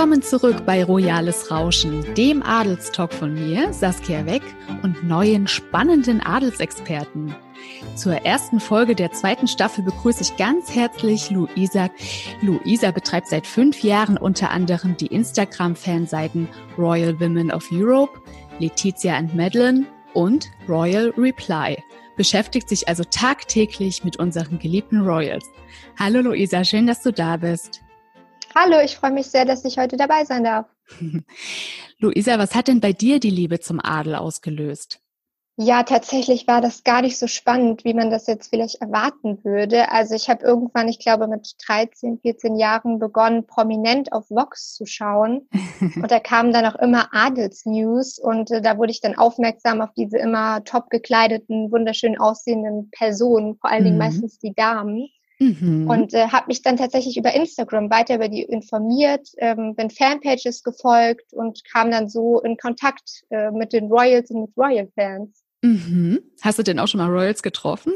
Willkommen zurück bei Royales Rauschen, dem Adelstalk von mir, Saskia Weck und neuen spannenden Adelsexperten. Zur ersten Folge der zweiten Staffel begrüße ich ganz herzlich Luisa. Luisa betreibt seit fünf Jahren unter anderem die Instagram-Fanseiten Royal Women of Europe, Letizia and Madeline und Royal Reply. Beschäftigt sich also tagtäglich mit unseren geliebten Royals. Hallo Luisa, schön, dass du da bist. Hallo, ich freue mich sehr, dass ich heute dabei sein darf. Luisa, was hat denn bei dir die Liebe zum Adel ausgelöst? Ja, tatsächlich war das gar nicht so spannend, wie man das jetzt vielleicht erwarten würde. Also ich habe irgendwann, ich glaube mit 13, 14 Jahren begonnen, prominent auf Vox zu schauen. und da kamen dann auch immer Adelsnews und äh, da wurde ich dann aufmerksam auf diese immer top gekleideten, wunderschön aussehenden Personen, vor allen Dingen mhm. meistens die Damen. Mhm. Und äh, habe mich dann tatsächlich über Instagram weiter über die informiert, ähm, bin Fanpages gefolgt und kam dann so in Kontakt äh, mit den Royals und mit Royal-Fans. Mhm. Hast du denn auch schon mal Royals getroffen?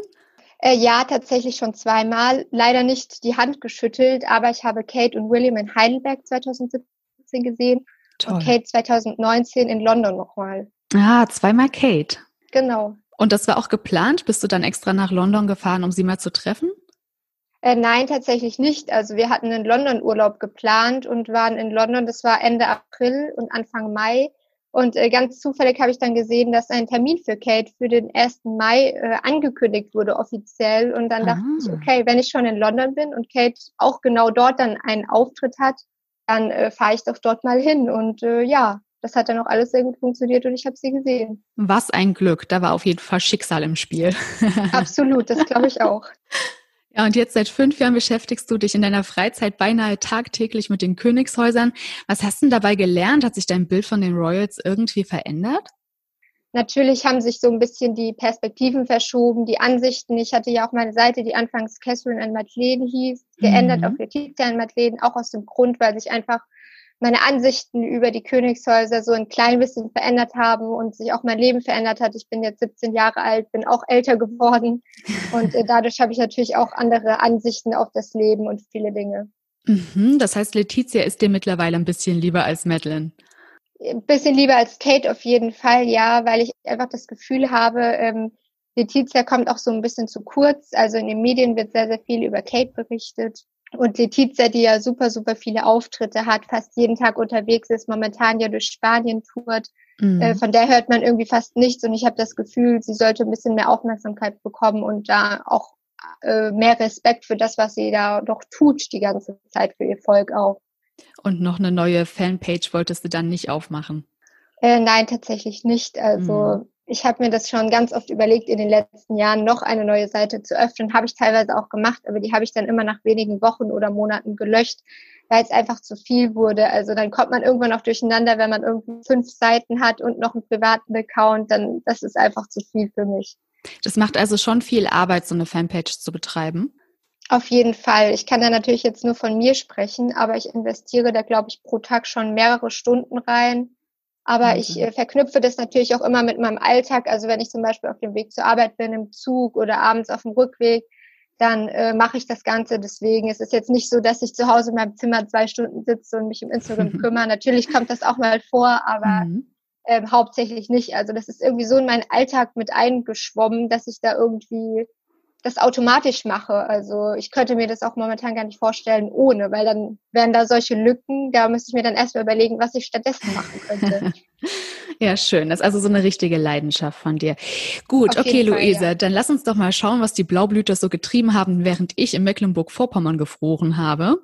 Äh, ja, tatsächlich schon zweimal. Leider nicht die Hand geschüttelt, aber ich habe Kate und William in Heidelberg 2017 gesehen Toll. und Kate 2019 in London nochmal. Ah, zweimal Kate. Genau. Und das war auch geplant? Bist du dann extra nach London gefahren, um sie mal zu treffen? Äh, nein, tatsächlich nicht. Also wir hatten einen London-Urlaub geplant und waren in London, das war Ende April und Anfang Mai. Und äh, ganz zufällig habe ich dann gesehen, dass ein Termin für Kate für den 1. Mai äh, angekündigt wurde offiziell. Und dann Aha. dachte ich, ah. okay, wenn ich schon in London bin und Kate auch genau dort dann einen Auftritt hat, dann äh, fahre ich doch dort mal hin. Und äh, ja, das hat dann auch alles sehr gut funktioniert und ich habe sie gesehen. Was ein Glück, da war auf jeden Fall Schicksal im Spiel. Absolut, das glaube ich auch. Ja, und jetzt seit fünf Jahren beschäftigst du dich in deiner Freizeit beinahe tagtäglich mit den Königshäusern. Was hast du denn dabei gelernt? Hat sich dein Bild von den Royals irgendwie verändert? Natürlich haben sich so ein bisschen die Perspektiven verschoben, die Ansichten. Ich hatte ja auch meine Seite, die anfangs Catherine and Madeleine hieß, geändert mhm. auf Letizia and Madeleine, auch aus dem Grund, weil sich einfach meine Ansichten über die Königshäuser so ein klein bisschen verändert haben und sich auch mein Leben verändert hat. Ich bin jetzt 17 Jahre alt, bin auch älter geworden und äh, dadurch habe ich natürlich auch andere Ansichten auf das Leben und viele Dinge. Mhm, das heißt, Letizia ist dir mittlerweile ein bisschen lieber als Madeline. Ein bisschen lieber als Kate auf jeden Fall, ja, weil ich einfach das Gefühl habe, ähm, Letizia kommt auch so ein bisschen zu kurz. Also in den Medien wird sehr, sehr viel über Kate berichtet. Und Letizia, die ja super, super viele Auftritte hat, fast jeden Tag unterwegs ist, momentan ja durch Spanien tourt, mhm. äh, von der hört man irgendwie fast nichts. Und ich habe das Gefühl, sie sollte ein bisschen mehr Aufmerksamkeit bekommen und da auch äh, mehr Respekt für das, was sie da doch tut, die ganze Zeit für ihr Volk auch. Und noch eine neue Fanpage wolltest du dann nicht aufmachen? Äh, nein, tatsächlich nicht. Also mhm ich habe mir das schon ganz oft überlegt, in den letzten Jahren noch eine neue Seite zu öffnen. Habe ich teilweise auch gemacht, aber die habe ich dann immer nach wenigen Wochen oder Monaten gelöscht, weil es einfach zu viel wurde. Also dann kommt man irgendwann noch durcheinander, wenn man irgendwie fünf Seiten hat und noch einen privaten Account, dann das ist einfach zu viel für mich. Das macht also schon viel Arbeit, so eine Fanpage zu betreiben. Auf jeden Fall. Ich kann da natürlich jetzt nur von mir sprechen, aber ich investiere da, glaube ich, pro Tag schon mehrere Stunden rein aber ich äh, verknüpfe das natürlich auch immer mit meinem Alltag. Also wenn ich zum Beispiel auf dem Weg zur Arbeit bin, im Zug oder abends auf dem Rückweg, dann äh, mache ich das Ganze. Deswegen es ist jetzt nicht so, dass ich zu Hause in meinem Zimmer zwei Stunden sitze und mich um Instagram kümmere. Natürlich kommt das auch mal vor, aber mhm. ähm, hauptsächlich nicht. Also das ist irgendwie so in meinen Alltag mit eingeschwommen, dass ich da irgendwie das automatisch mache. Also ich könnte mir das auch momentan gar nicht vorstellen ohne, weil dann wären da solche Lücken, da müsste ich mir dann erstmal überlegen, was ich stattdessen machen könnte. Ja, schön. Das ist also so eine richtige Leidenschaft von dir. Gut, Auf okay, Luise, ja. dann lass uns doch mal schauen, was die Blaublüter so getrieben haben, während ich in Mecklenburg-Vorpommern gefroren habe.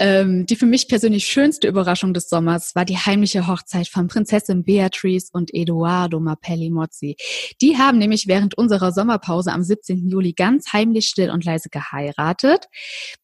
ähm, die für mich persönlich schönste Überraschung des Sommers war die heimliche Hochzeit von Prinzessin Beatrice und Eduardo Mapelli Mozzi. Die haben nämlich während unserer Sommerpause am 17. Juli ganz heimlich still und leise geheiratet.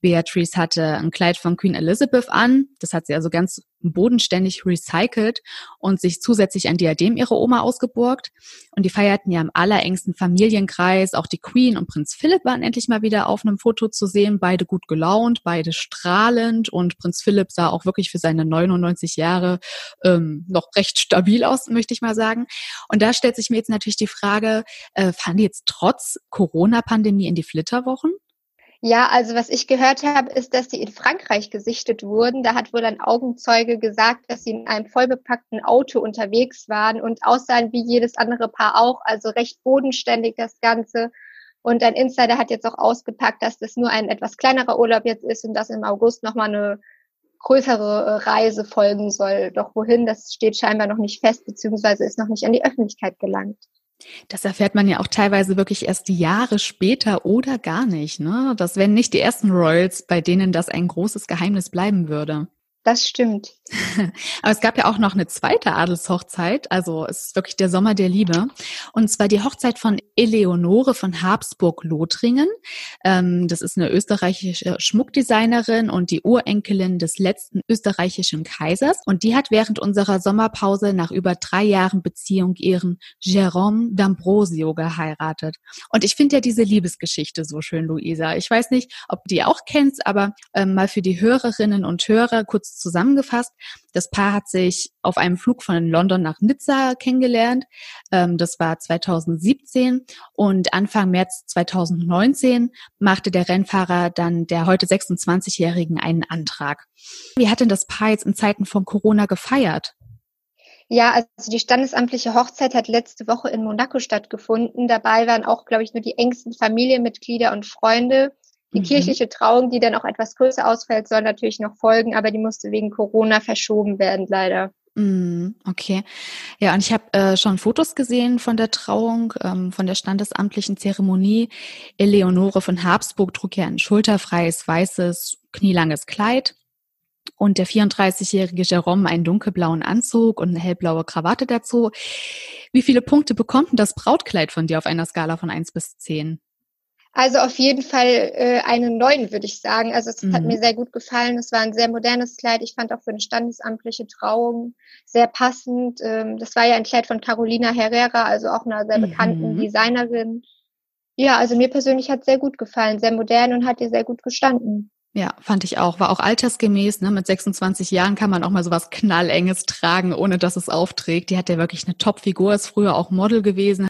Beatrice hatte ein Kleid von Queen Elizabeth an. Das hat sie also ganz bodenständig recycelt und sich zusätzlich ein Diadem ihrer Oma ausgeborgt. Und die feierten ja im allerengsten Familienkreis. Auch die Queen und Prinz Philipp waren endlich mal wieder auf einem Foto zu sehen. Beide gut gelaunt, beide strahlend. Und Prinz Philipp sah auch wirklich für seine 99 Jahre ähm, noch recht stabil aus, möchte ich mal sagen. Und da stellt sich mir jetzt natürlich die Frage, äh, fahren die jetzt trotz Corona-Pandemie in die Flitterwochen? Ja, also was ich gehört habe, ist, dass die in Frankreich gesichtet wurden. Da hat wohl ein Augenzeuge gesagt, dass sie in einem vollbepackten Auto unterwegs waren und aussahen wie jedes andere Paar auch, also recht bodenständig das Ganze. Und ein Insider hat jetzt auch ausgepackt, dass das nur ein etwas kleinerer Urlaub jetzt ist und dass im August nochmal eine größere äh, Reise folgen soll. Doch wohin, das steht scheinbar noch nicht fest, beziehungsweise ist noch nicht an die Öffentlichkeit gelangt. Das erfährt man ja auch teilweise wirklich erst Jahre später oder gar nicht. Ne? Das wären nicht die ersten Royals, bei denen das ein großes Geheimnis bleiben würde. Das stimmt. Aber es gab ja auch noch eine zweite Adelshochzeit, also es ist wirklich der Sommer der Liebe. Und zwar die Hochzeit von Eleonore von Habsburg-Lothringen. Ähm, das ist eine österreichische Schmuckdesignerin und die Urenkelin des letzten österreichischen Kaisers. Und die hat während unserer Sommerpause nach über drei Jahren Beziehung ihren Jérôme d'Ambrosio geheiratet. Und ich finde ja diese Liebesgeschichte so schön, Luisa. Ich weiß nicht, ob du die auch kennst, aber ähm, mal für die Hörerinnen und Hörer kurz zusammengefasst. Das Paar hat sich auf einem Flug von London nach Nizza kennengelernt. Ähm, das war 2017 und Anfang März 2019 machte der Rennfahrer dann der heute 26-Jährigen einen Antrag. Wie hat denn das Paar jetzt in Zeiten von Corona gefeiert? Ja, also die standesamtliche Hochzeit hat letzte Woche in Monaco stattgefunden. Dabei waren auch, glaube ich, nur die engsten Familienmitglieder und Freunde. Die mhm. kirchliche Trauung, die dann auch etwas größer ausfällt, soll natürlich noch folgen, aber die musste wegen Corona verschoben werden, leider. Mhm, okay. Ja, und ich habe äh, schon Fotos gesehen von der Trauung, ähm, von der standesamtlichen Zeremonie. Eleonore von Habsburg trug ja ein schulterfreies, weißes, knielanges Kleid. Und der 34-jährige Jerome einen dunkelblauen Anzug und eine hellblaue Krawatte dazu. Wie viele Punkte bekommt denn das Brautkleid von dir auf einer Skala von eins bis zehn? Also auf jeden Fall äh, einen neuen, würde ich sagen. Also es mhm. hat mir sehr gut gefallen. Es war ein sehr modernes Kleid. Ich fand auch für eine standesamtliche Trauung sehr passend. Ähm, das war ja ein Kleid von Carolina Herrera, also auch einer sehr bekannten mhm. Designerin. Ja, also mir persönlich hat es sehr gut gefallen. Sehr modern und hat ihr sehr gut gestanden. Ja, fand ich auch. War auch altersgemäß. Ne? Mit 26 Jahren kann man auch mal so was Knallenges tragen, ohne dass es aufträgt. Die hat ja wirklich eine Top-Figur, ist früher auch Model gewesen.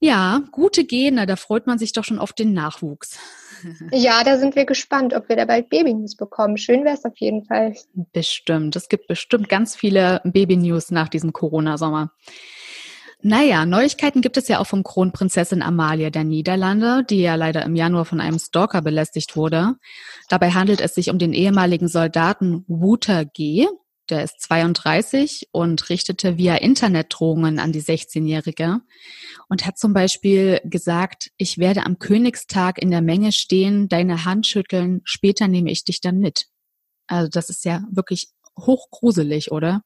Ja, gute Gene, da freut man sich doch schon auf den Nachwuchs. Ja, da sind wir gespannt, ob wir da bald Baby-News bekommen. Schön wäre es auf jeden Fall. Bestimmt. Es gibt bestimmt ganz viele Baby-News nach diesem Corona-Sommer. Naja, Neuigkeiten gibt es ja auch von Kronprinzessin Amalia der Niederlande, die ja leider im Januar von einem Stalker belästigt wurde. Dabei handelt es sich um den ehemaligen Soldaten Wouter G., der ist 32 und richtete via Internet Drohungen an die 16-Jährige und hat zum Beispiel gesagt, ich werde am Königstag in der Menge stehen, deine Hand schütteln, später nehme ich dich dann mit. Also das ist ja wirklich hochgruselig, oder?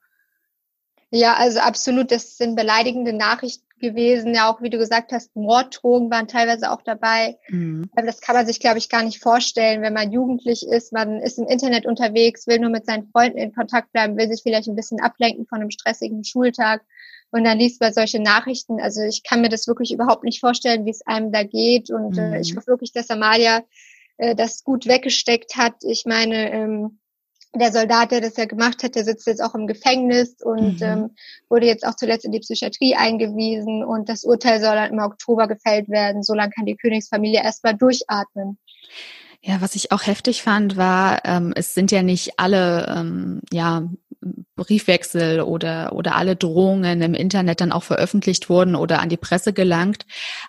Ja, also absolut. Das sind beleidigende Nachrichten gewesen. Ja, auch wie du gesagt hast, Morddrogen waren teilweise auch dabei. Mhm. Das kann man sich, glaube ich, gar nicht vorstellen, wenn man jugendlich ist. Man ist im Internet unterwegs, will nur mit seinen Freunden in Kontakt bleiben, will sich vielleicht ein bisschen ablenken von einem stressigen Schultag. Und dann liest man solche Nachrichten. Also ich kann mir das wirklich überhaupt nicht vorstellen, wie es einem da geht. Und mhm. äh, ich mhm. hoffe wirklich, dass Amalia äh, das gut weggesteckt hat. Ich meine, ähm, der Soldat, der das ja gemacht hat, der sitzt jetzt auch im Gefängnis und mhm. ähm, wurde jetzt auch zuletzt in die Psychiatrie eingewiesen und das Urteil soll dann im Oktober gefällt werden. So lange kann die Königsfamilie erstmal durchatmen. Ja, was ich auch heftig fand, war, ähm, es sind ja nicht alle ähm, ja, Briefwechsel oder, oder alle Drohungen im Internet dann auch veröffentlicht wurden oder an die Presse gelangt.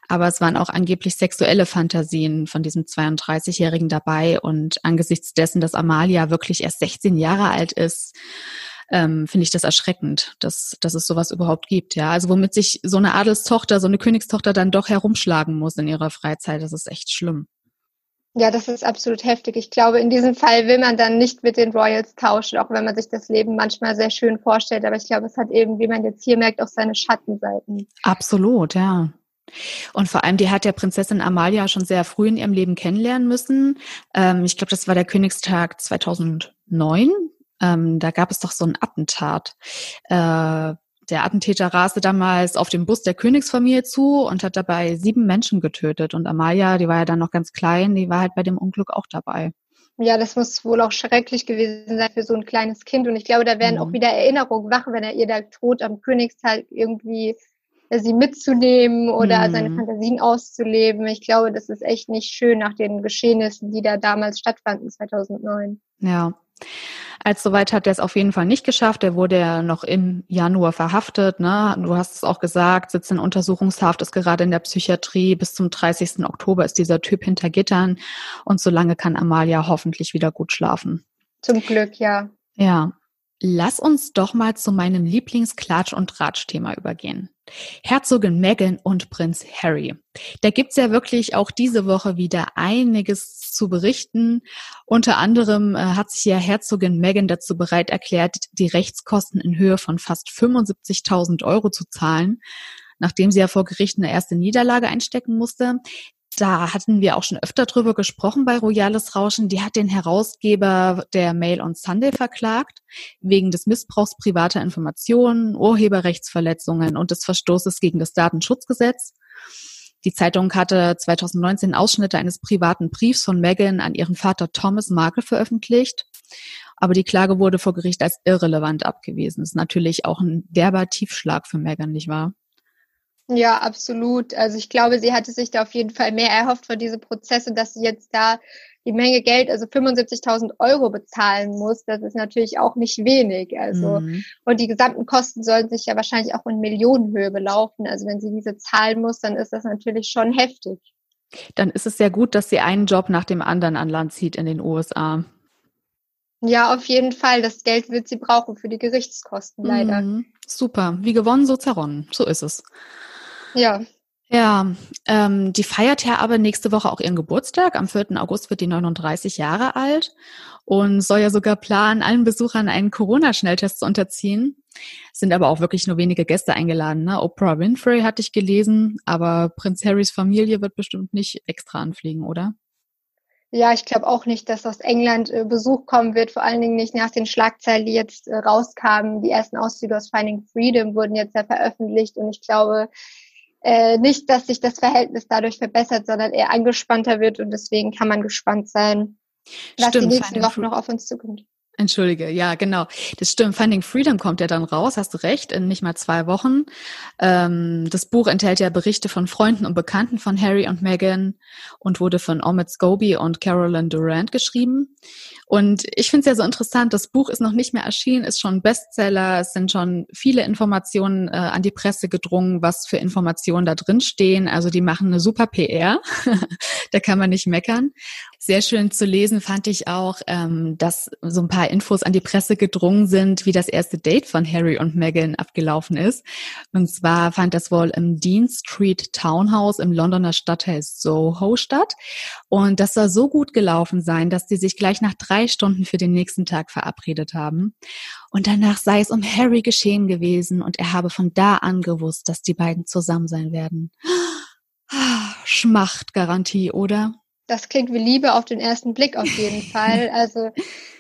Aber es waren auch angeblich sexuelle Fantasien von diesem 32-Jährigen dabei. Und angesichts dessen, dass Amalia wirklich erst 16 Jahre alt ist, ähm, finde ich das erschreckend, dass, dass es sowas überhaupt gibt. Ja, also womit sich so eine Adelstochter, so eine Königstochter dann doch herumschlagen muss in ihrer Freizeit, das ist echt schlimm. Ja, das ist absolut heftig. Ich glaube, in diesem Fall will man dann nicht mit den Royals tauschen, auch wenn man sich das Leben manchmal sehr schön vorstellt. Aber ich glaube, es hat eben, wie man jetzt hier merkt, auch seine Schattenseiten. Absolut, ja. Und vor allem, die hat ja Prinzessin Amalia schon sehr früh in ihrem Leben kennenlernen müssen. Ähm, ich glaube, das war der Königstag 2009. Ähm, da gab es doch so ein Attentat. Äh, der Attentäter raste damals auf den Bus der Königsfamilie zu und hat dabei sieben Menschen getötet. Und Amalia, die war ja dann noch ganz klein, die war halt bei dem Unglück auch dabei. Ja, das muss wohl auch schrecklich gewesen sein für so ein kleines Kind. Und ich glaube, da werden mhm. auch wieder Erinnerungen wach, wenn er ihr da tot am Königstag irgendwie sie mitzunehmen oder mhm. seine Fantasien auszuleben. Ich glaube, das ist echt nicht schön nach den Geschehnissen, die da damals stattfanden, 2009. Ja. Als soweit hat er es auf jeden Fall nicht geschafft. Er wurde ja noch im Januar verhaftet. Ne? Du hast es auch gesagt, sitzt in Untersuchungshaft, ist gerade in der Psychiatrie. Bis zum 30. Oktober ist dieser Typ hinter Gittern. Und solange kann Amalia hoffentlich wieder gut schlafen. Zum Glück, ja. Ja. Lass uns doch mal zu meinem Lieblingsklatsch- und Ratsch-Thema übergehen. Herzogin Meghan und Prinz Harry. Da gibt's ja wirklich auch diese Woche wieder einiges zu berichten. Unter anderem äh, hat sich ja Herzogin Meghan dazu bereit erklärt, die Rechtskosten in Höhe von fast 75.000 Euro zu zahlen, nachdem sie ja vor Gericht eine erste Niederlage einstecken musste. Da hatten wir auch schon öfter drüber gesprochen bei Royales Rauschen. Die hat den Herausgeber der Mail on Sunday verklagt, wegen des Missbrauchs privater Informationen, Urheberrechtsverletzungen und des Verstoßes gegen das Datenschutzgesetz. Die Zeitung hatte 2019 Ausschnitte eines privaten Briefs von Meghan an ihren Vater Thomas Markle veröffentlicht. Aber die Klage wurde vor Gericht als irrelevant abgewiesen. Das ist natürlich auch ein derber Tiefschlag für Meghan, nicht wahr? Ja, absolut. Also ich glaube, sie hatte sich da auf jeden Fall mehr erhofft von diese Prozesse, dass sie jetzt da die Menge Geld, also 75.000 Euro bezahlen muss. Das ist natürlich auch nicht wenig. Also mhm. und die gesamten Kosten sollen sich ja wahrscheinlich auch in Millionenhöhe belaufen. Also wenn sie diese zahlen muss, dann ist das natürlich schon heftig. Dann ist es sehr gut, dass sie einen Job nach dem anderen an Land zieht in den USA. Ja, auf jeden Fall. Das Geld wird sie brauchen für die Gerichtskosten, leider. Mhm. Super. Wie gewonnen, so zerronnen. So ist es. Ja. Ja, ähm, die feiert ja aber nächste Woche auch ihren Geburtstag. Am 4. August wird die 39 Jahre alt und soll ja sogar planen, allen Besuchern einen Corona-Schnelltest zu unterziehen. sind aber auch wirklich nur wenige Gäste eingeladen. Ne? Oprah Winfrey hatte ich gelesen, aber Prinz Harrys Familie wird bestimmt nicht extra anfliegen, oder? Ja, ich glaube auch nicht, dass aus England äh, Besuch kommen wird, vor allen Dingen nicht nach den Schlagzeilen, die jetzt äh, rauskamen. Die ersten Auszüge aus Finding Freedom wurden jetzt ja veröffentlicht und ich glaube, äh, nicht, dass sich das Verhältnis dadurch verbessert, sondern eher angespannter wird und deswegen kann man gespannt sein, was Stimmt, die nächsten Wochen noch auf uns zukommt. Entschuldige, ja, genau. Das stimmt. Finding Freedom kommt ja dann raus, hast du recht, in nicht mal zwei Wochen. Ähm, das Buch enthält ja Berichte von Freunden und Bekannten von Harry und Meghan und wurde von Omid Scobie und Carolyn Durant geschrieben. Und ich finde es ja so interessant, das Buch ist noch nicht mehr erschienen, ist schon Bestseller, es sind schon viele Informationen äh, an die Presse gedrungen, was für Informationen da drin stehen. Also die machen eine super PR, da kann man nicht meckern. Sehr schön zu lesen fand ich auch, ähm, dass so ein paar Infos an die Presse gedrungen sind, wie das erste Date von Harry und Meghan abgelaufen ist. Und zwar fand das wohl im Dean Street Townhouse im Londoner Stadtteil Soho statt. Und das soll so gut gelaufen sein, dass die sich gleich nach drei Stunden für den nächsten Tag verabredet haben. Und danach sei es um Harry geschehen gewesen und er habe von da an gewusst, dass die beiden zusammen sein werden. Schmachtgarantie, oder? Das klingt wie Liebe auf den ersten Blick auf jeden Fall. Also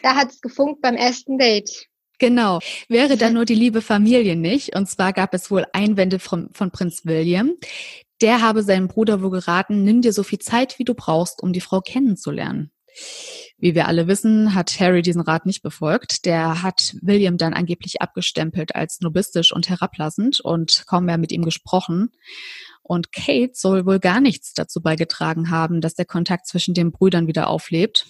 da hat es gefunkt beim ersten Date. Genau. Wäre da nur die liebe Familie nicht. Und zwar gab es wohl Einwände von, von Prinz William. Der habe seinem Bruder wohl geraten, nimm dir so viel Zeit, wie du brauchst, um die Frau kennenzulernen. Wie wir alle wissen, hat Harry diesen Rat nicht befolgt. Der hat William dann angeblich abgestempelt als nobistisch und herablassend und kaum mehr mit ihm gesprochen. Und Kate soll wohl gar nichts dazu beigetragen haben, dass der Kontakt zwischen den Brüdern wieder auflebt.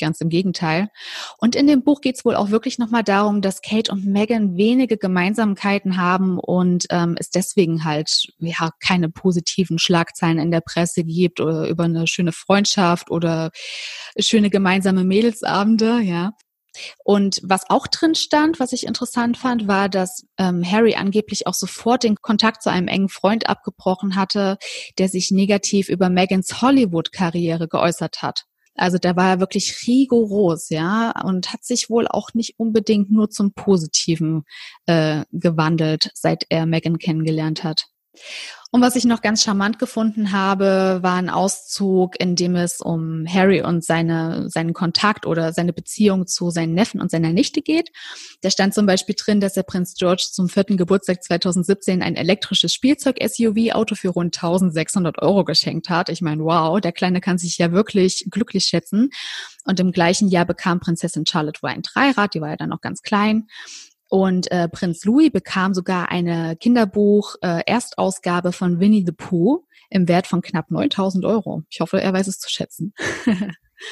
Ganz im Gegenteil. Und in dem Buch geht es wohl auch wirklich nochmal darum, dass Kate und Megan wenige Gemeinsamkeiten haben und ähm, es deswegen halt ja keine positiven Schlagzeilen in der Presse gibt oder über eine schöne Freundschaft oder schöne gemeinsame Mädelsabende, ja. Und was auch drin stand, was ich interessant fand, war, dass ähm, Harry angeblich auch sofort den Kontakt zu einem engen Freund abgebrochen hatte, der sich negativ über Megans Hollywood-Karriere geäußert hat. Also da war er wirklich rigoros, ja, und hat sich wohl auch nicht unbedingt nur zum Positiven äh, gewandelt, seit er Megan kennengelernt hat. Und was ich noch ganz charmant gefunden habe, war ein Auszug, in dem es um Harry und seine, seinen Kontakt oder seine Beziehung zu seinen Neffen und seiner Nichte geht. Da stand zum Beispiel drin, dass der Prinz George zum vierten Geburtstag 2017 ein elektrisches Spielzeug-SUV-Auto für rund 1600 Euro geschenkt hat. Ich meine, wow, der Kleine kann sich ja wirklich glücklich schätzen. Und im gleichen Jahr bekam Prinzessin Charlotte ein Dreirad, die war ja dann noch ganz klein. Und äh, Prinz Louis bekam sogar eine Kinderbuch-Erstausgabe äh, von Winnie the Pooh im Wert von knapp 9000 Euro. Ich hoffe, er weiß es zu schätzen.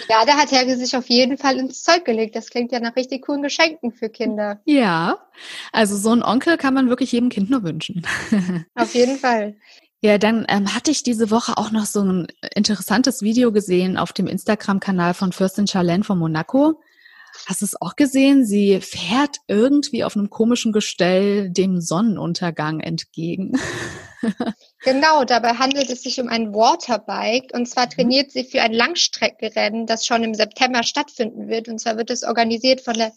Ja, da hat Helge sich auf jeden Fall ins Zeug gelegt. Das klingt ja nach richtig coolen Geschenken für Kinder. Ja, also so ein Onkel kann man wirklich jedem Kind nur wünschen. Auf jeden Fall. Ja, dann ähm, hatte ich diese Woche auch noch so ein interessantes Video gesehen auf dem Instagram-Kanal von Fürstin Charlene von Monaco. Hast du es auch gesehen? Sie fährt irgendwie auf einem komischen Gestell dem Sonnenuntergang entgegen. Genau, dabei handelt es sich um ein Waterbike und zwar mhm. trainiert sie für ein Langstreckenrennen, das schon im September stattfinden wird. Und zwar wird es organisiert von der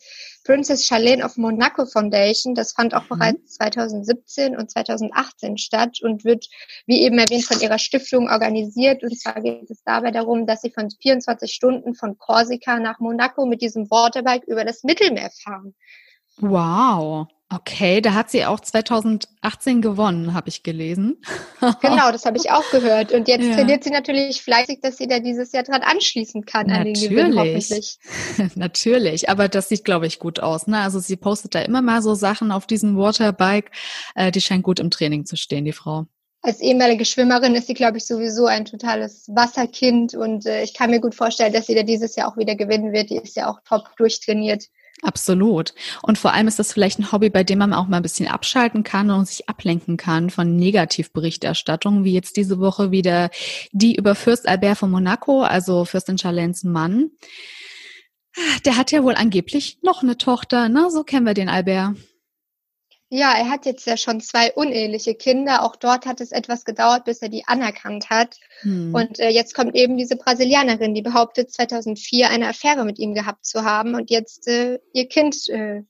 Princess Charlene of Monaco Foundation. Das fand auch mhm. bereits 2017 und 2018 statt und wird, wie eben erwähnt, von ihrer Stiftung organisiert. Und zwar geht es dabei darum, dass sie von 24 Stunden von Korsika nach Monaco mit diesem Waterbike über das Mittelmeer fahren. Wow. Okay, da hat sie auch 2018 gewonnen, habe ich gelesen. genau, das habe ich auch gehört. Und jetzt ja. trainiert sie natürlich fleißig, dass sie da dieses Jahr dran anschließen kann natürlich. an den Gewinn hoffentlich. natürlich, aber das sieht, glaube ich, gut aus. Ne? Also sie postet da immer mal so Sachen auf diesem Waterbike. Äh, die scheint gut im Training zu stehen, die Frau. Als ehemalige Schwimmerin ist sie, glaube ich, sowieso ein totales Wasserkind und äh, ich kann mir gut vorstellen, dass sie da dieses Jahr auch wieder gewinnen wird. Die ist ja auch top durchtrainiert. Absolut. Und vor allem ist das vielleicht ein Hobby, bei dem man auch mal ein bisschen abschalten kann und sich ablenken kann von Negativberichterstattung, wie jetzt diese Woche wieder die über Fürst Albert von Monaco, also Fürstin Charlens Mann. Der hat ja wohl angeblich noch eine Tochter, ne? So kennen wir den Albert. Ja, er hat jetzt ja schon zwei uneheliche Kinder. Auch dort hat es etwas gedauert, bis er die anerkannt hat. Hm. Und äh, jetzt kommt eben diese Brasilianerin, die behauptet, 2004 eine Affäre mit ihm gehabt zu haben und jetzt äh, ihr Kind äh,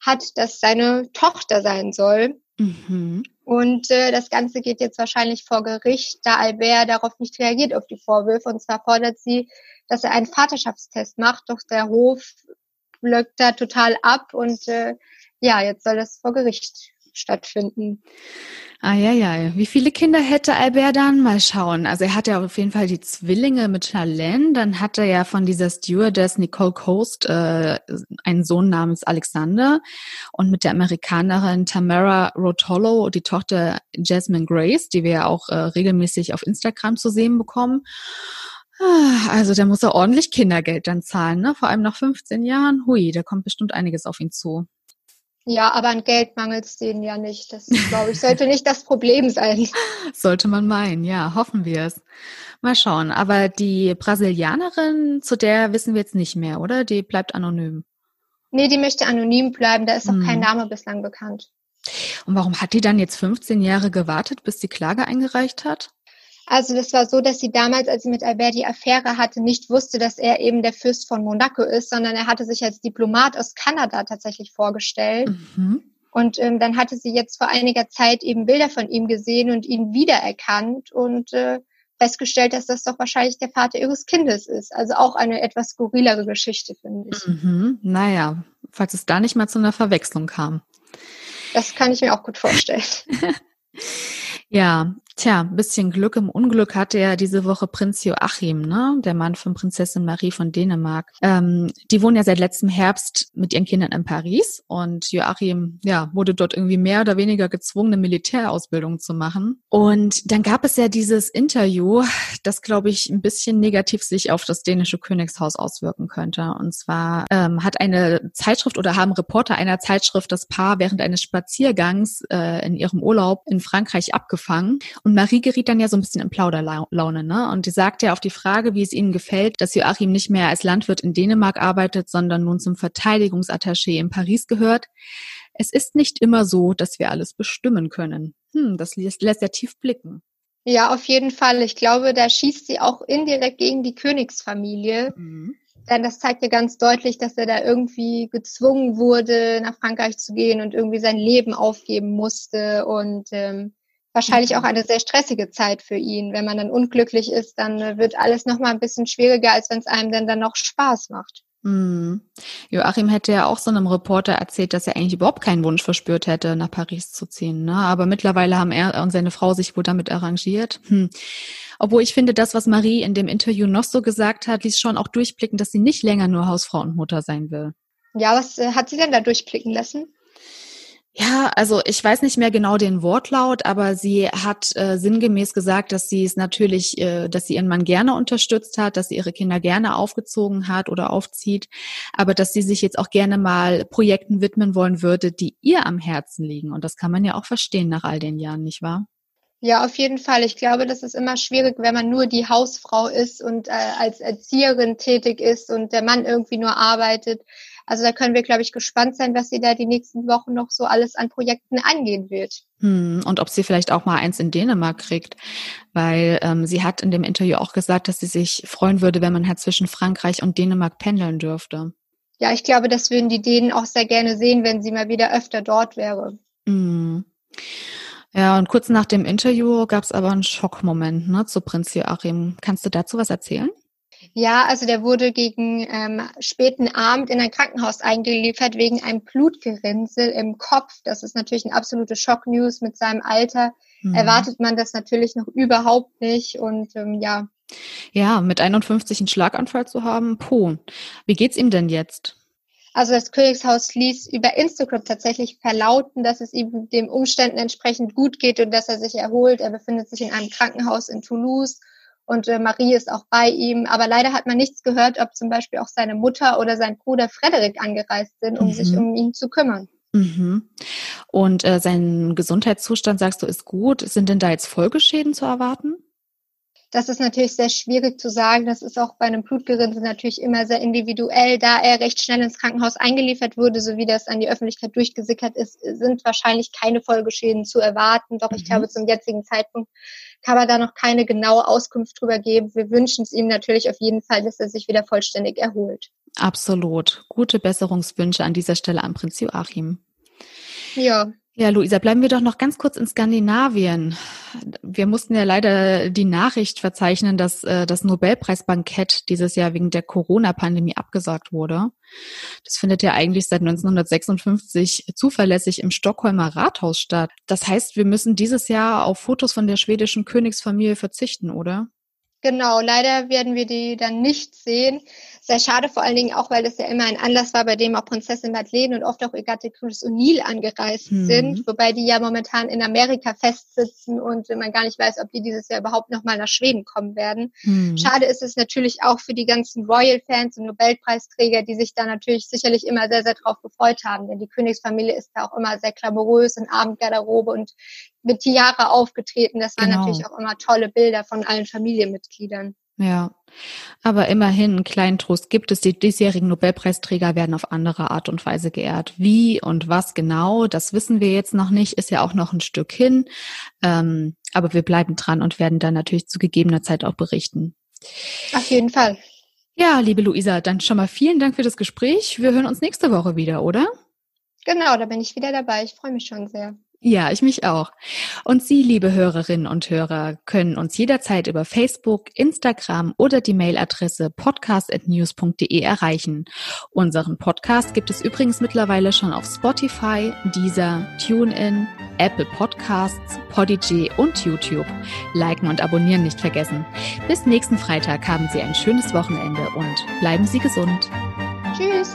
hat, das seine Tochter sein soll. Mhm. Und äh, das Ganze geht jetzt wahrscheinlich vor Gericht, da Albert darauf nicht reagiert auf die Vorwürfe. Und zwar fordert sie, dass er einen Vaterschaftstest macht, doch der Hof blöckt da total ab und äh, ja, jetzt soll das vor Gericht stattfinden. Ah ja, ja. Wie viele Kinder hätte Albert dann? Mal schauen. Also er hat ja auf jeden Fall die Zwillinge mit Charlene. Dann hat er ja von dieser Stewardess Nicole Coast äh, einen Sohn namens Alexander und mit der Amerikanerin Tamara Rotolo die Tochter Jasmine Grace, die wir ja auch äh, regelmäßig auf Instagram zu sehen bekommen. Ah, also der muss ja ordentlich Kindergeld dann zahlen, ne? Vor allem nach 15 Jahren. Hui, da kommt bestimmt einiges auf ihn zu. Ja, aber an Geld mangelt es denen ja nicht. Das, glaube ich, sollte nicht das Problem sein. Sollte man meinen, ja, hoffen wir es. Mal schauen. Aber die Brasilianerin, zu der wissen wir jetzt nicht mehr, oder? Die bleibt anonym. Nee, die möchte anonym bleiben. Da ist auch hm. kein Name bislang bekannt. Und warum hat die dann jetzt 15 Jahre gewartet, bis die Klage eingereicht hat? Also das war so, dass sie damals, als sie mit Albert die Affäre hatte, nicht wusste, dass er eben der Fürst von Monaco ist, sondern er hatte sich als Diplomat aus Kanada tatsächlich vorgestellt. Mhm. Und ähm, dann hatte sie jetzt vor einiger Zeit eben Bilder von ihm gesehen und ihn wiedererkannt und äh, festgestellt, dass das doch wahrscheinlich der Vater ihres Kindes ist. Also auch eine etwas skurrilere Geschichte, finde ich. Mhm. Naja, falls es da nicht mal zu einer Verwechslung kam. Das kann ich mir auch gut vorstellen. Ja, tja, ein bisschen Glück im Unglück hatte ja diese Woche Prinz Joachim, ne? der Mann von Prinzessin Marie von Dänemark. Ähm, die wohnen ja seit letztem Herbst mit ihren Kindern in Paris und Joachim, ja, wurde dort irgendwie mehr oder weniger gezwungen, eine Militärausbildung zu machen. Und dann gab es ja dieses Interview, das, glaube ich, ein bisschen negativ sich auf das dänische Königshaus auswirken könnte. Und zwar ähm, hat eine Zeitschrift oder haben Reporter einer Zeitschrift das Paar während eines Spaziergangs äh, in ihrem Urlaub in Frankreich abgefangen angefangen. Und Marie geriet dann ja so ein bisschen in Plauderlaune, ne? Und die sagte ja auf die Frage, wie es ihnen gefällt, dass Joachim nicht mehr als Landwirt in Dänemark arbeitet, sondern nun zum Verteidigungsattaché in Paris gehört. Es ist nicht immer so, dass wir alles bestimmen können. Hm, das lässt, lässt ja tief blicken. Ja, auf jeden Fall. Ich glaube, da schießt sie auch indirekt gegen die Königsfamilie. Mhm. Denn das zeigt ja ganz deutlich, dass er da irgendwie gezwungen wurde, nach Frankreich zu gehen und irgendwie sein Leben aufgeben musste. Und ähm, wahrscheinlich auch mhm. eine sehr stressige Zeit für ihn. Wenn man dann unglücklich ist, dann äh, wird alles nochmal ein bisschen schwieriger, als wenn es einem dann, dann noch Spaß macht. Mhm. Joachim hätte ja auch so einem Reporter erzählt, dass er eigentlich überhaupt keinen Wunsch verspürt hätte, nach Paris zu ziehen. Ne? Aber mittlerweile haben er und seine Frau sich wohl damit arrangiert. Hm. Obwohl ich finde, das, was Marie in dem Interview noch so gesagt hat, ließ schon auch durchblicken, dass sie nicht länger nur Hausfrau und Mutter sein will. Ja, was äh, hat sie denn da durchblicken lassen? Ja, also ich weiß nicht mehr genau den Wortlaut, aber sie hat äh, sinngemäß gesagt, dass sie es natürlich, äh, dass sie ihren Mann gerne unterstützt hat, dass sie ihre Kinder gerne aufgezogen hat oder aufzieht, aber dass sie sich jetzt auch gerne mal Projekten widmen wollen würde, die ihr am Herzen liegen. Und das kann man ja auch verstehen nach all den Jahren, nicht wahr? Ja, auf jeden Fall. Ich glaube, das ist immer schwierig, wenn man nur die Hausfrau ist und äh, als Erzieherin tätig ist und der Mann irgendwie nur arbeitet. Also da können wir, glaube ich, gespannt sein, was sie da die nächsten Wochen noch so alles an Projekten angehen wird. Hm, und ob sie vielleicht auch mal eins in Dänemark kriegt, weil ähm, sie hat in dem Interview auch gesagt, dass sie sich freuen würde, wenn man halt zwischen Frankreich und Dänemark pendeln dürfte. Ja, ich glaube, das würden die Dänen auch sehr gerne sehen, wenn sie mal wieder öfter dort wäre. Hm. Ja, und kurz nach dem Interview gab es aber einen Schockmoment ne, zu Prinz Joachim. Kannst du dazu was erzählen? Ja, also der wurde gegen ähm, späten Abend in ein Krankenhaus eingeliefert wegen einem Blutgerinnsel im Kopf. Das ist natürlich ein absolute Schocknews mit seinem Alter. Mhm. Erwartet man das natürlich noch überhaupt nicht und ähm, ja. Ja, mit 51 einen Schlaganfall zu haben, puh. Wie geht's ihm denn jetzt? Also das Königshaus ließ über Instagram tatsächlich verlauten, dass es ihm den Umständen entsprechend gut geht und dass er sich erholt. Er befindet sich in einem Krankenhaus in Toulouse und äh, Marie ist auch bei ihm. Aber leider hat man nichts gehört, ob zum Beispiel auch seine Mutter oder sein Bruder Frederik angereist sind, um mhm. sich um ihn zu kümmern. Mhm. Und äh, sein Gesundheitszustand, sagst du, ist gut. Sind denn da jetzt Folgeschäden zu erwarten? Das ist natürlich sehr schwierig zu sagen. Das ist auch bei einem Blutgerinnsel natürlich immer sehr individuell. Da er recht schnell ins Krankenhaus eingeliefert wurde, so wie das an die Öffentlichkeit durchgesickert ist, sind wahrscheinlich keine Folgeschäden zu erwarten. Doch ich mhm. glaube, zum jetzigen Zeitpunkt kann man da noch keine genaue Auskunft drüber geben. Wir wünschen es ihm natürlich auf jeden Fall, dass er sich wieder vollständig erholt. Absolut. Gute Besserungswünsche an dieser Stelle an Prinz Joachim. Ja. Ja, Luisa, bleiben wir doch noch ganz kurz in Skandinavien. Wir mussten ja leider die Nachricht verzeichnen, dass äh, das Nobelpreisbankett dieses Jahr wegen der Corona-Pandemie abgesagt wurde. Das findet ja eigentlich seit 1956 zuverlässig im Stockholmer Rathaus statt. Das heißt, wir müssen dieses Jahr auf Fotos von der schwedischen Königsfamilie verzichten, oder? Genau, leider werden wir die dann nicht sehen. Sehr schade vor allen Dingen auch, weil das ja immer ein Anlass war, bei dem auch Prinzessin Madeleine und oft auch ihr Gatte Chris O'Neill angereist mhm. sind, wobei die ja momentan in Amerika festsitzen und man gar nicht weiß, ob die dieses Jahr überhaupt nochmal nach Schweden kommen werden. Mhm. Schade ist es natürlich auch für die ganzen Royal-Fans und Nobelpreisträger, die sich da natürlich sicherlich immer sehr, sehr drauf gefreut haben, denn die Königsfamilie ist da auch immer sehr glamourös in Abendgarderobe und mit Tiara aufgetreten. Das waren genau. natürlich auch immer tolle Bilder von allen Familienmitgliedern. Ja, aber immerhin einen kleinen Trost gibt es. Die diesjährigen Nobelpreisträger werden auf andere Art und Weise geehrt. Wie und was genau, das wissen wir jetzt noch nicht, ist ja auch noch ein Stück hin. Ähm, aber wir bleiben dran und werden dann natürlich zu gegebener Zeit auch berichten. Auf jeden Fall. Ja, liebe Luisa, dann schon mal vielen Dank für das Gespräch. Wir hören uns nächste Woche wieder, oder? Genau, da bin ich wieder dabei. Ich freue mich schon sehr. Ja, ich mich auch. Und Sie, liebe Hörerinnen und Hörer, können uns jederzeit über Facebook, Instagram oder die Mailadresse podcast.news.de erreichen. Unseren Podcast gibt es übrigens mittlerweile schon auf Spotify, Deezer, TuneIn, Apple Podcasts, Podigy und YouTube. Liken und abonnieren nicht vergessen. Bis nächsten Freitag haben Sie ein schönes Wochenende und bleiben Sie gesund. Tschüss.